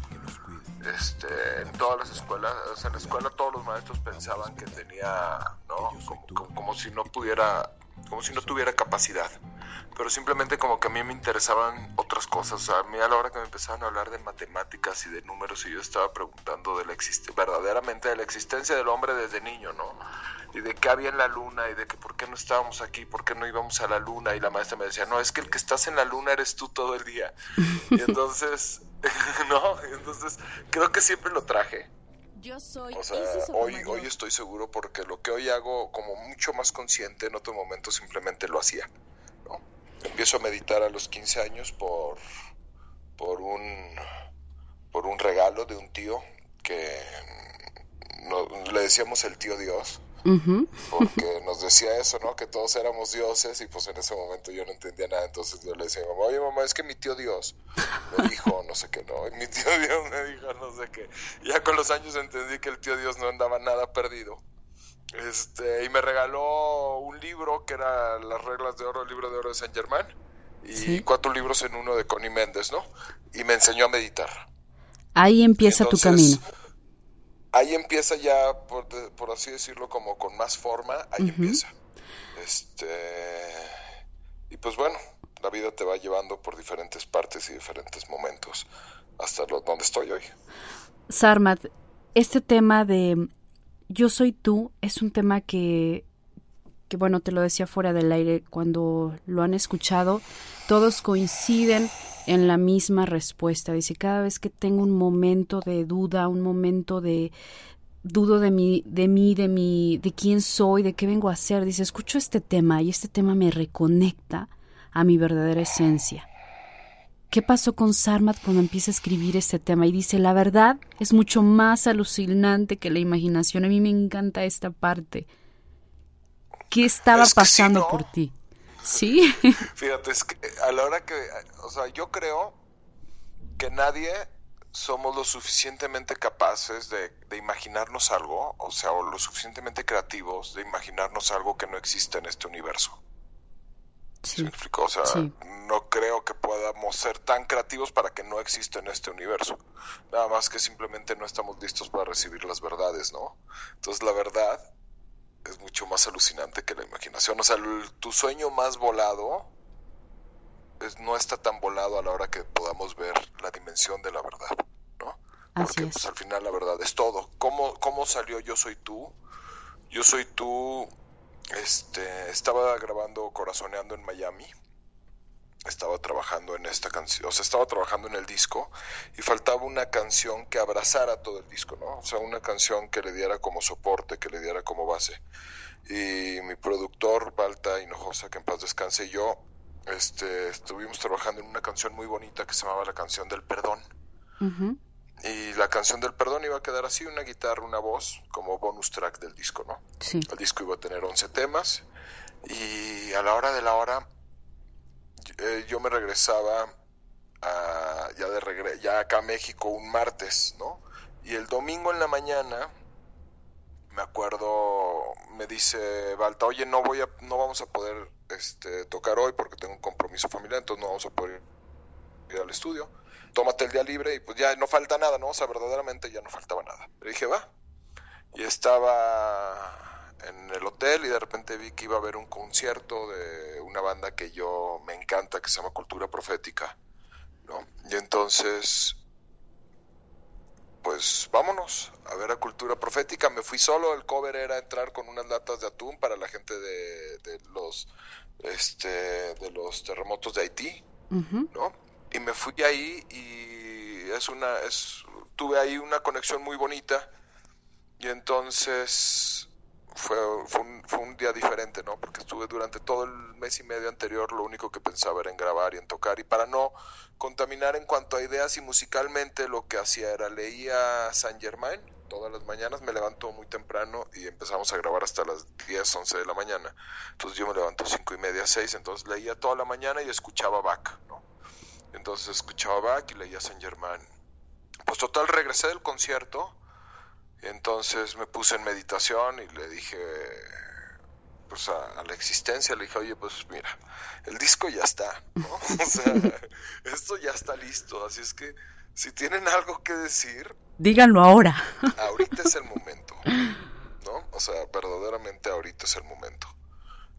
este, en todas las escuelas, en la escuela todos los maestros pensaban que tenía, ¿no? Como, si no pudiera, como si no tuviera capacidad. Pero simplemente como que a mí me interesaban otras cosas. a mí a la hora que me empezaban a hablar de matemáticas y de números y yo estaba preguntando de la verdaderamente de la existencia del hombre desde niño, ¿no? y de qué había en la luna y de que por qué no estábamos aquí, por qué no íbamos a la luna y la maestra me decía, no, es que el que estás en la luna eres tú todo el día. Y *laughs* entonces, *laughs* no, entonces creo que siempre lo traje. Yo soy. O sea, hoy, hoy estoy seguro porque lo que hoy hago como mucho más consciente, en otro momento simplemente lo hacía. ¿no? Empiezo a meditar a los 15 años por, por, un, por un regalo de un tío que no, le decíamos el tío Dios porque nos decía eso, ¿no? Que todos éramos dioses y pues en ese momento yo no entendía nada, entonces yo le decía a mamá, oye mamá, es que mi tío Dios me dijo no sé qué, no, y mi tío Dios me dijo no sé qué. Ya con los años entendí que el tío Dios no andaba nada perdido. Este, y me regaló un libro que era Las reglas de oro, el libro de oro de San Germán, y cuatro libros en uno de Connie Méndez, ¿no? Y me enseñó a meditar. Ahí empieza tu camino ahí empieza ya, por, por, así decirlo, como con más forma, ahí empieza. Este, y pues bueno, la vida te va llevando por diferentes partes y diferentes momentos hasta lo, donde estoy hoy. Sarmat, este tema de yo soy tú es un tema que, que, bueno, te lo decía fuera del aire, cuando lo han escuchado, todos coinciden en la misma respuesta. Dice, cada vez que tengo un momento de duda, un momento de dudo de mí, de mí, de mí, de quién soy, de qué vengo a hacer, dice, escucho este tema y este tema me reconecta a mi verdadera esencia. ¿Qué pasó con Sarmat cuando empieza a escribir este tema? Y dice, la verdad es mucho más alucinante que la imaginación. A mí me encanta esta parte. ¿Qué estaba pasando por ti? Sí. *laughs* Fíjate, es que a la hora que, o sea, yo creo que nadie somos lo suficientemente capaces de, imaginarnos algo, o sea, o lo suficientemente creativos de imaginarnos algo que no existe en este universo. Sí. ¿Me O sea, no creo que podamos ser tan creativos para que no exista en este universo. Nada más que simplemente no estamos listos para recibir las verdades, ¿no? Entonces la verdad es mucho más alucinante que la imaginación. O sea, tu sueño más volado es, no está tan volado a la hora que podamos ver la dimensión de la verdad, ¿no? Porque pues al final la verdad es todo. ¿Cómo, ¿Cómo salió Yo Soy Tú? Yo Soy Tú, este, estaba grabando Corazoneando en Miami estaba trabajando en esta canción, o sea, estaba trabajando en el disco y faltaba una canción que abrazara todo el disco, ¿no? O sea, una canción que le diera como soporte, que le diera como base. Y mi productor, Balta Hinojosa, que en paz descanse, y yo este, estuvimos trabajando en una canción muy bonita que se llamaba La canción del perdón. y la canción del perdón iba a quedar así, una guitarra, una voz, como bonus track del disco, ¿no? Sí. El disco iba a tener 11 temas y a la hora de la hora eh, yo me regresaba a, ya de regre ya acá a México un martes, ¿no? Y el domingo en la mañana me acuerdo, me dice Balta, oye, no voy a, no vamos a poder este, tocar hoy porque tengo un compromiso familiar, entonces no vamos a poder ir al estudio. Tómate el día libre y pues ya no falta nada, ¿no? O sea, verdaderamente ya no faltaba nada. Le dije, va. Y estaba en el hotel y de repente vi que iba a haber un concierto de una banda que yo me encanta, que se llama Cultura Profética, ¿no? Y entonces pues vámonos a ver a Cultura Profética. Me fui solo, el cover era entrar con unas latas de atún para la gente de, de los este de los terremotos de Haití, ¿no? Y me fui ahí y es una es tuve ahí una conexión muy bonita y entonces fue, fue, un, fue un día diferente, ¿no? Porque estuve durante todo el mes y medio anterior, lo único que pensaba era en grabar y en tocar. Y para no contaminar en cuanto a ideas y musicalmente, lo que hacía era leía Saint Germain todas las mañanas, me levanto muy temprano y empezamos a grabar hasta las 10, 11 de la mañana. Entonces yo me levanto cinco y media, 6, entonces leía toda la mañana y escuchaba Bach, ¿no? Entonces escuchaba Bach y leía Saint Germain. Pues total, regresé del concierto entonces me puse en meditación y le dije pues a, la existencia, le dije, oye, pues mira, el disco ya está, ¿no? *laughs* O sea, *laughs* esto ya está listo, así es que si tienen algo que decir, díganlo ahora. *laughs* ahorita es el momento, ¿no? O sea, verdaderamente ahorita es el momento.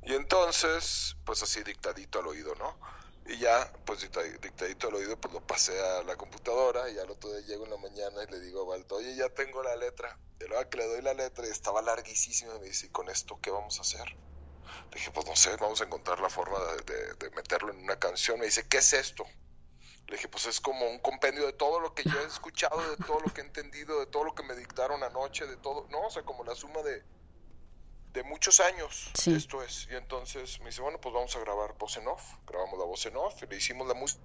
Y entonces, pues así dictadito al oído, ¿no? Y ya, pues dictadito al oído, pues lo pasé a la computadora y al otro día llego en la mañana y le digo a oye, ya tengo la letra. Y luego que le doy la letra y estaba larguísima, me dice, ¿y con esto qué vamos a hacer? Le dije, pues no sé, vamos a encontrar la forma de, de, meterlo en una canción. Me dice, ¿qué es esto? Le dije, pues es como un compendio de todo lo que yo he escuchado, de todo lo que he entendido, de todo lo que me dictaron anoche, de todo, no, o sea, como la suma de, de muchos años. Esto es. Y entonces me dice, bueno, pues vamos a grabar voz en off. Grabamos la voz en off y le hicimos la música.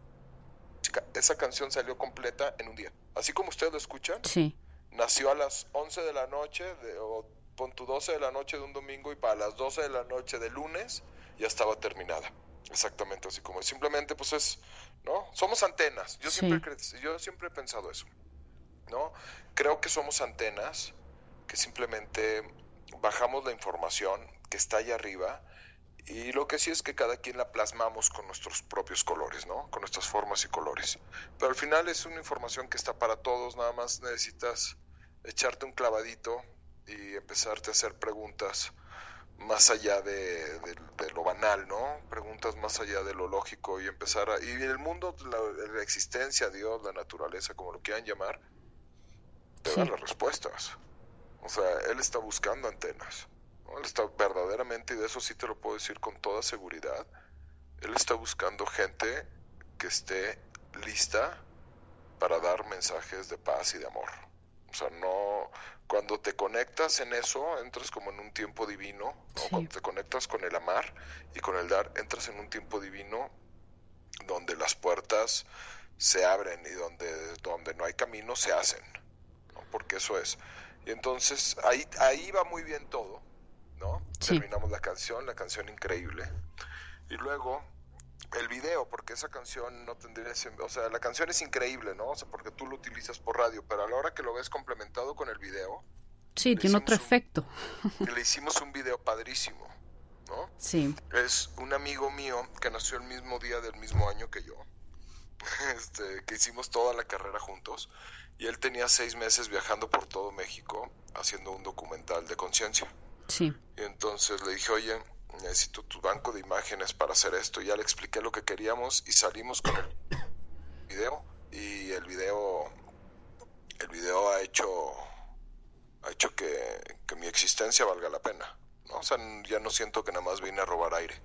Esa canción salió completa en un día. Así como ustedes lo escuchan. Sí. Nació a las 11 de la noche, de, o pon tu 12 de la noche de un domingo y para las 12 de la noche de lunes ya estaba terminada. Exactamente así como simplemente pues es, ¿no? Somos antenas. Yo siempre yo siempre he pensado eso. ¿No? Creo que somos antenas que simplemente bajamos la información que está allá arriba y lo que sí es que cada quien la plasmamos con nuestros propios colores, ¿no? Con nuestras formas y colores. Pero al final es una información que está para todos, nada más necesitas echarte un clavadito y empezarte a hacer preguntas más allá de, lo banal, ¿no? Preguntas más allá de lo lógico y empezar a... Y el mundo, la, la existencia, Dios, la naturaleza, como lo quieran llamar, te dan las respuestas. O sea, él está buscando antenas. Él está verdaderamente, y de eso sí te lo puedo decir con toda seguridad, él está buscando gente que esté lista para dar mensajes de paz y de amor. O sea, no, cuando te conectas en eso, entras como en un tiempo divino, cuando te conectas con el amar y con el dar, entras en un tiempo divino donde las puertas se abren y donde, donde no hay camino se hacen, porque eso es. Y entonces ahí, ahí va muy bien todo, ¿no? Terminamos la canción, la canción increíble. Y luego el video, porque esa canción no tendría, o sea, la canción es increíble, ¿no? O sea, porque tú lo utilizas por radio, pero a la hora que lo ves complementado con el video. Sí, tiene otro efecto. le hicimos un video padrísimo, ¿no? Sí. Es un amigo mío que nació el mismo día del mismo año que yo, *laughs* este, que hicimos toda la carrera juntos y él tenía seis meses viajando por todo México haciendo un documental de conciencia. Sí. Y entonces le dije, oye, necesito tu banco de imágenes para hacer esto. Y ya le expliqué lo que queríamos y salimos con el video. Y el video, el video ha hecho, ha hecho que, que mi existencia valga la pena. ¿no? O sea, ya no siento que nada más vine a robar aire.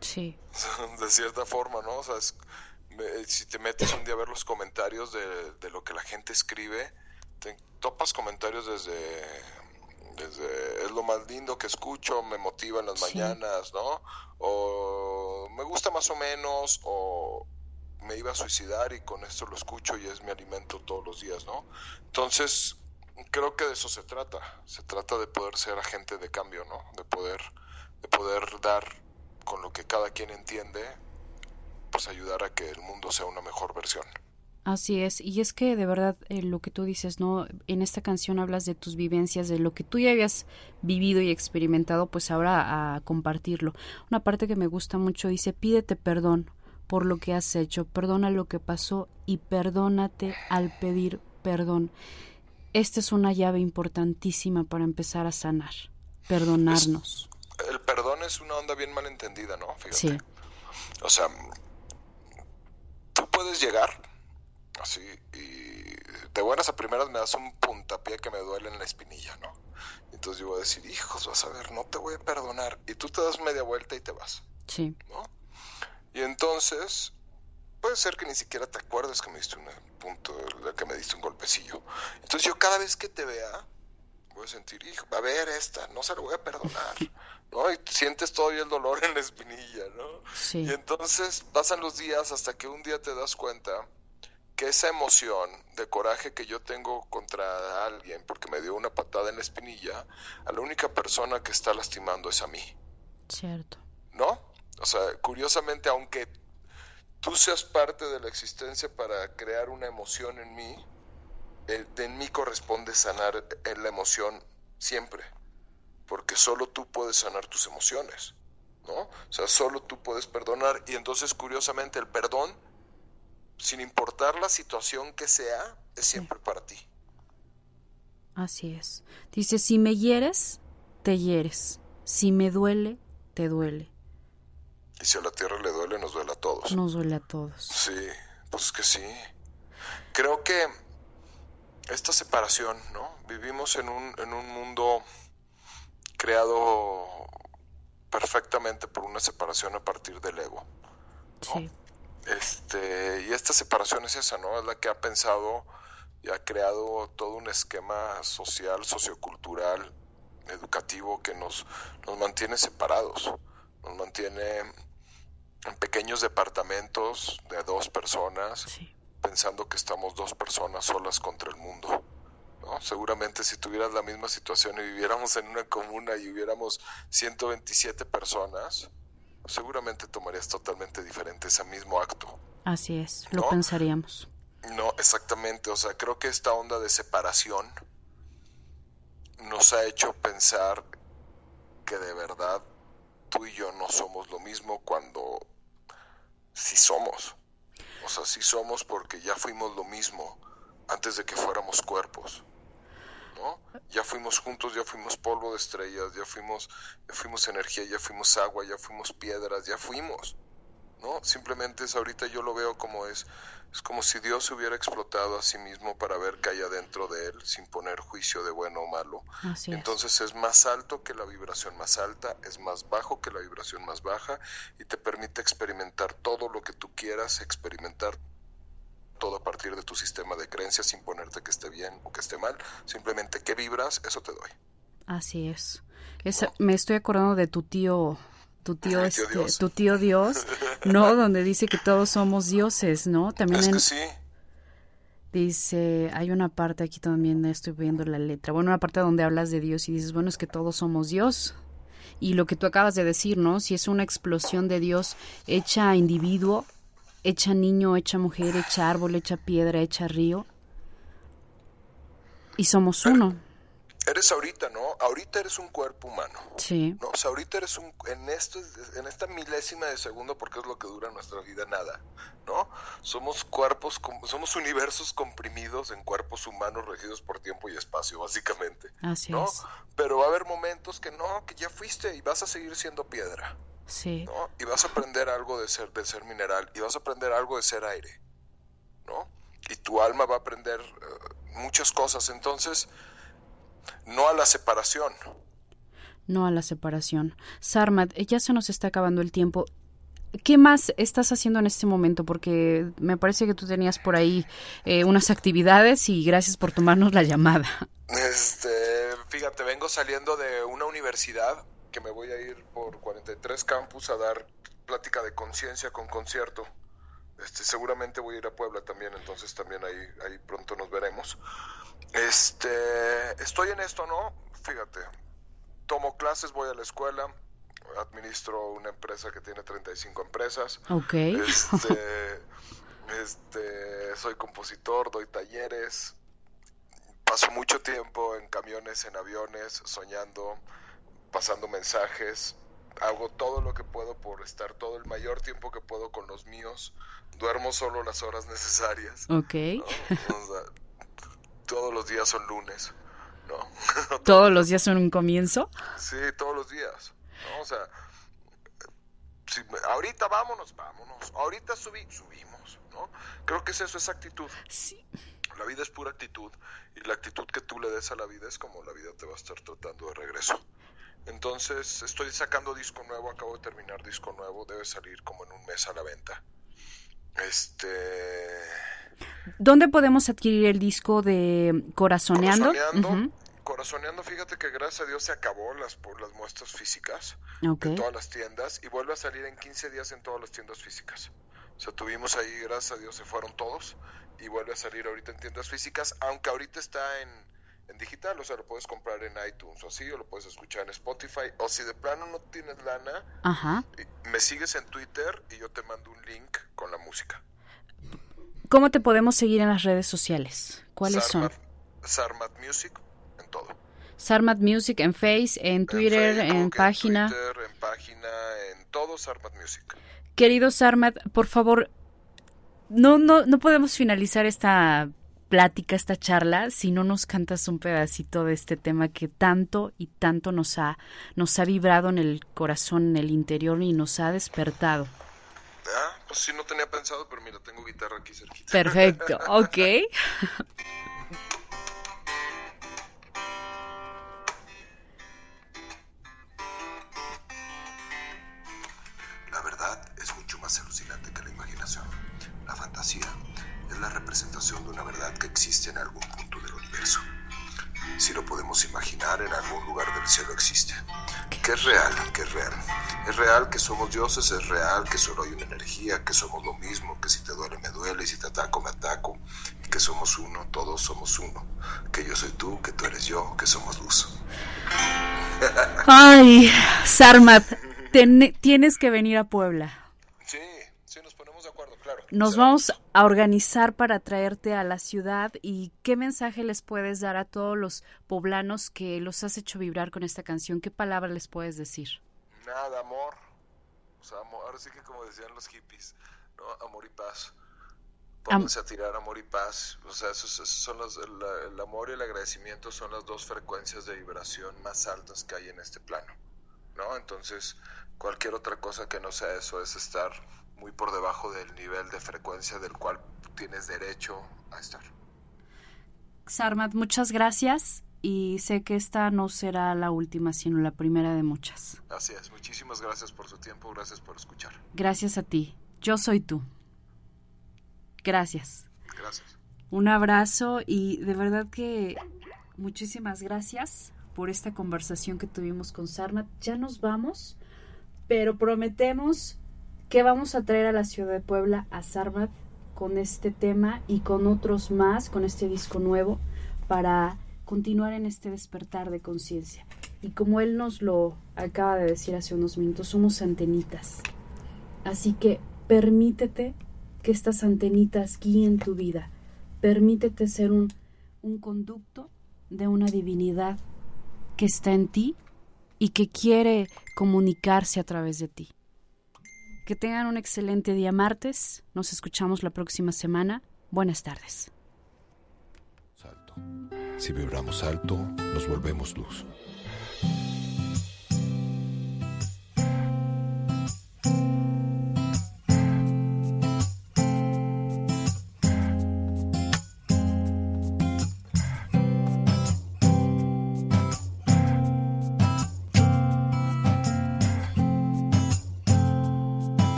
Sí. *laughs* De cierta forma, ¿no? O sea, es, si te metes un día a ver los comentarios de, lo que la gente escribe, te topas comentarios desde, desde es lo más lindo que escucho, me motiva en las mañanas, ¿no? O me gusta más o menos, o me iba a suicidar y con esto lo escucho y es mi alimento todos los días, ¿no? Entonces, creo que de eso se trata. Se trata de poder ser agente de cambio, ¿no? De poder, de poder dar con lo que cada quien entiende, ayudar a que el mundo sea una mejor versión. Así es, y es que de verdad eh, lo que tú dices, ¿no? En esta canción hablas de tus vivencias, de lo que tú ya habías vivido y experimentado, pues ahora a compartirlo. Una parte que me gusta mucho dice, pídete perdón por lo que has hecho, perdona lo que pasó y perdónate al pedir perdón. Esta es una llave importantísima para empezar a sanar, perdonarnos. el perdón es una onda bien malentendida, ¿no? Fíjate. Sí. O sea, puedes llegar así y de buenas a primeras me das un puntapié que me duele en la espinilla, ¿no? Entonces yo voy a decir, hijos, vas a ver, no te voy a perdonar. Y tú te das media vuelta y te vas. Sí. ¿No? Y entonces, puede ser que ni siquiera te acuerdes que me diste un punto, que me diste un golpecillo. Entonces yo cada vez que te vea, voy a sentir, hijo, a ver esta, no se lo voy a perdonar. *laughs* ¿no? Y sientes todavía el dolor en la espinilla, ¿no? Sí. Y entonces pasan los días hasta que un día te das cuenta que esa emoción de coraje que yo tengo contra alguien porque me dio una patada en la espinilla, a la única persona que está lastimando es a mí. Cierto. ¿No? O sea, curiosamente, aunque tú seas parte de la existencia para crear una emoción en mí, en mí corresponde sanar la emoción siempre, porque solo tú puedes sanar tus emociones, ¿no? O sea, solo tú puedes perdonar y entonces curiosamente el perdón sin importar la situación que sea, es siempre para ti. Así es. Dice, si me hieres, te hieres. Si me duele, te duele. Y si a la tierra le duele, nos duele a todos. Nos duele a todos. Sí, pues que sí. Creo que esta separación, ¿no? Vivimos en un, en un mundo creado perfectamente por una separación a partir del ego. Sí. Este, y esta separación es esa, ¿no? Es la que ha pensado y ha creado todo un esquema social, sociocultural, educativo que nos, nos mantiene separados, nos mantiene en pequeños departamentos de dos personas, pensando que estamos dos personas solas contra el mundo. ¿No? Seguramente si tuvieras la misma situación y viviéramos en una comuna y hubiéramos 127 personas, seguramente tomarías totalmente diferente ese mismo acto. Así es, lo pensaríamos. No, exactamente, o sea, creo que esta onda de separación nos ha hecho pensar que de verdad tú y yo no somos lo mismo cuando sí somos. O sea, sí somos porque ya fuimos lo mismo antes de que fuéramos cuerpos. Ya fuimos juntos, ya fuimos polvo de estrellas, ya fuimos, ya fuimos energía, ya fuimos agua, ya fuimos piedras, ya fuimos. ¿No? Simplemente es ahorita yo lo veo como es, es como si Dios se hubiera explotado a sí mismo para ver qué hay adentro de él sin poner juicio de bueno o malo. Entonces es más alto que la vibración más alta, es más bajo que la vibración más baja y te permite experimentar todo lo que tú quieras experimentar todo a partir de tu sistema de creencias sin ponerte que esté bien o que esté mal, simplemente que vibras, eso te doy. Así es. Me estoy acordando de tu tío, tu tío, *laughs* este, Dios. tu tío Dios, ¿no? *laughs* Donde dice que todos somos dioses, ¿no? También es que sí. Dice, hay una parte aquí también, estoy viendo la letra, bueno, una parte donde hablas de Dios y dices, bueno, es que todos somos Dios. Y lo que tú acabas de decir, ¿no? Si es una explosión de Dios hecha a individuo, hecha niño, hecha mujer, hecha árbol, hecha piedra, hecha río. Y somos uno. Eres ahorita, ¿no? Ahorita eres un cuerpo humano. Sí. ¿no? O sea, ahorita eres un, en esto, en esta milésima de segundo, porque es lo que dura nuestra vida, nada, ¿no? Somos cuerpos, somos universos comprimidos en cuerpos humanos regidos por tiempo y espacio, básicamente. Así ¿no? es. Pero va a haber momentos que no, que ya fuiste y vas a seguir siendo piedra. Sí. ¿no? Y vas a aprender algo de ser, de ser mineral, y vas a aprender algo de ser aire, ¿no? Y tu alma va a aprender eh, muchas cosas. Entonces, no a la separación. No a la separación. Sarmat, ya se nos está acabando el tiempo. ¿Qué más estás haciendo en este momento? Porque me parece que tú tenías por ahí eh, unas actividades y gracias por tomarnos la llamada. Este, fíjate, vengo saliendo de una universidad que me voy a ir por 43 campus a dar plática de conciencia con concierto. Este, seguramente voy a ir a Puebla también, entonces también ahí, ahí pronto nos veremos. Este, estoy en esto, ¿no? Fíjate, tomo clases, voy a la escuela, administro una empresa que tiene 35 empresas. Ok. Este, *laughs* este, soy compositor, doy talleres, paso mucho tiempo en camiones, en aviones, soñando, pasando mensajes, hago todo lo que puedo por estar todo el mayor tiempo que puedo con los míos, duermo solo las horas necesarias. Ok. todos los días son lunes, ¿no? *laughs* *laughs* ¿Todos los días son un comienzo? Sí, todos los días, ¿no? O sea, si, ahorita vámonos, vámonos, ahorita subí, subimos, ¿no? Creo que es eso, es actitud. Sí. La vida es pura actitud y la actitud que tú le des a la vida es como la vida te va a estar tratando de regreso. Entonces estoy sacando disco nuevo, acabo de terminar disco nuevo, debe salir como en un mes a la venta. Este... ¿Dónde podemos adquirir el disco de Corazoneando? Corazoneando, Corazoneando fíjate que gracias a Dios se acabó las, por las muestras físicas okay. en todas las tiendas y vuelve a salir en 15 días en todas las tiendas físicas. O sea, tuvimos ahí, gracias a Dios, se fueron todos y vuelve a salir ahorita en tiendas físicas, aunque ahorita está en, en digital, o sea, lo puedes comprar en iTunes o así, o lo puedes escuchar en Spotify, o si de plano no tienes lana, Ajá. me sigues en Twitter y yo te mando un link con la música. ¿Cómo te podemos seguir en las redes sociales? ¿Cuáles Sarmat, son? Sarmat Music en todo. Sarmat Music en Face, en Twitter, en, Facebook, en página. En Twitter, en página, en todo Sarmat Music. Querido Sarmat, por favor, no, no, no podemos finalizar esta plática, esta charla, si no nos cantas un pedacito de este tema que tanto y tanto nos ha, nos ha vibrado en el corazón, en el interior y nos ha despertado. Ah, pues sí, no tenía pensado, pero mira, tengo guitarra aquí cerquita. Perfecto, ok. *laughs* real, que es real. Es real que somos dioses, es real que solo hay una energía, que somos lo mismo, que si te duele me duele y si te ataco me ataco, y que somos uno, todos somos uno. Que yo soy tú, que tú eres yo, que somos luz. Ay, Sarmat, tienes que venir a Puebla. Sí, sí, nos ponemos de acuerdo, claro. Nos vamos a organizar para traerte a la ciudad y qué mensaje les puedes dar a todos los poblanos que los has hecho vibrar con esta canción. ¿Qué palabra les puedes decir? Nada, amor. O sea, amor, ahora sí que como decían los hippies, ¿no? Amor y paz. Pónganse a tirar amor y paz. O sea, esos, esos son los, el, el amor y el agradecimiento son las dos frecuencias de vibración más altas que hay en este plano. ¿No? Entonces, cualquier otra cosa que no sea eso es estar muy por debajo del nivel de frecuencia del cual tienes derecho a estar. Sarmat, muchas gracias y sé que esta no será la última, sino la primera de muchas. Así es, muchísimas gracias por su tiempo, gracias por escuchar. Gracias a ti, yo soy tú. Gracias. Gracias. Un abrazo y de verdad que muchísimas gracias por esta conversación que tuvimos con Sarmat. Ya nos vamos, pero prometemos que vamos a traer a la ciudad de Puebla a Sarmat con este tema y con otros más, con este disco nuevo, para continuar en este despertar de conciencia. Y como él nos lo acaba de decir hace unos minutos, somos antenitas. Así que permítete que estas antenitas guíen tu vida. Permítete ser un, un conducto de una divinidad que está en ti y que quiere comunicarse a través de ti. Que tengan un excelente día martes. Nos escuchamos la próxima semana. Buenas tardes. Salto. Si vibramos alto, nos volvemos luz.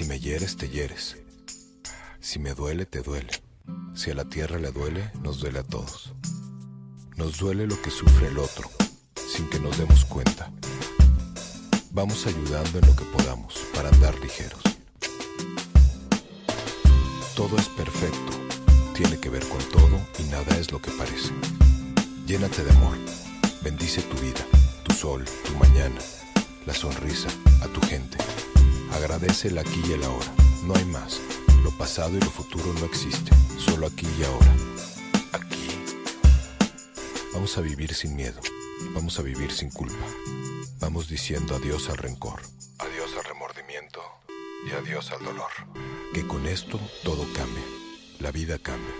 Si me hieres, te hieres. Si me duele, te duele. Si a la tierra le duele, nos duele a todos. Nos duele lo que sufre el otro, sin que nos demos cuenta. Vamos ayudando en lo que podamos para andar ligeros. Todo es perfecto, tiene que ver con todo y nada es lo que parece. Llénate de amor, bendice tu vida, tu sol, tu mañana, la sonrisa a tu gente. Agradece el aquí y el ahora, no hay más. Lo pasado y lo futuro no existe, solo aquí y ahora. Aquí. Vamos a vivir sin miedo, vamos a vivir sin culpa. Vamos diciendo adiós al rencor, adiós al remordimiento y adiós al dolor. Que con esto todo cambia, la vida cambia.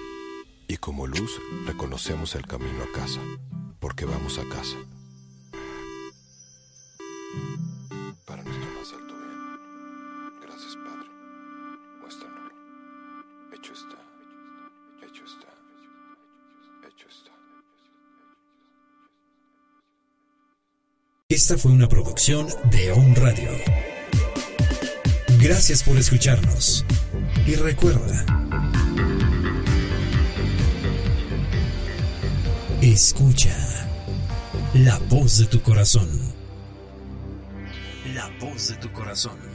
Y como luz reconocemos el camino a casa, porque vamos a casa. Esta fue una producción de On Radio. Gracias por escucharnos. Y recuerda, escucha la voz de tu corazón. La voz de tu corazón.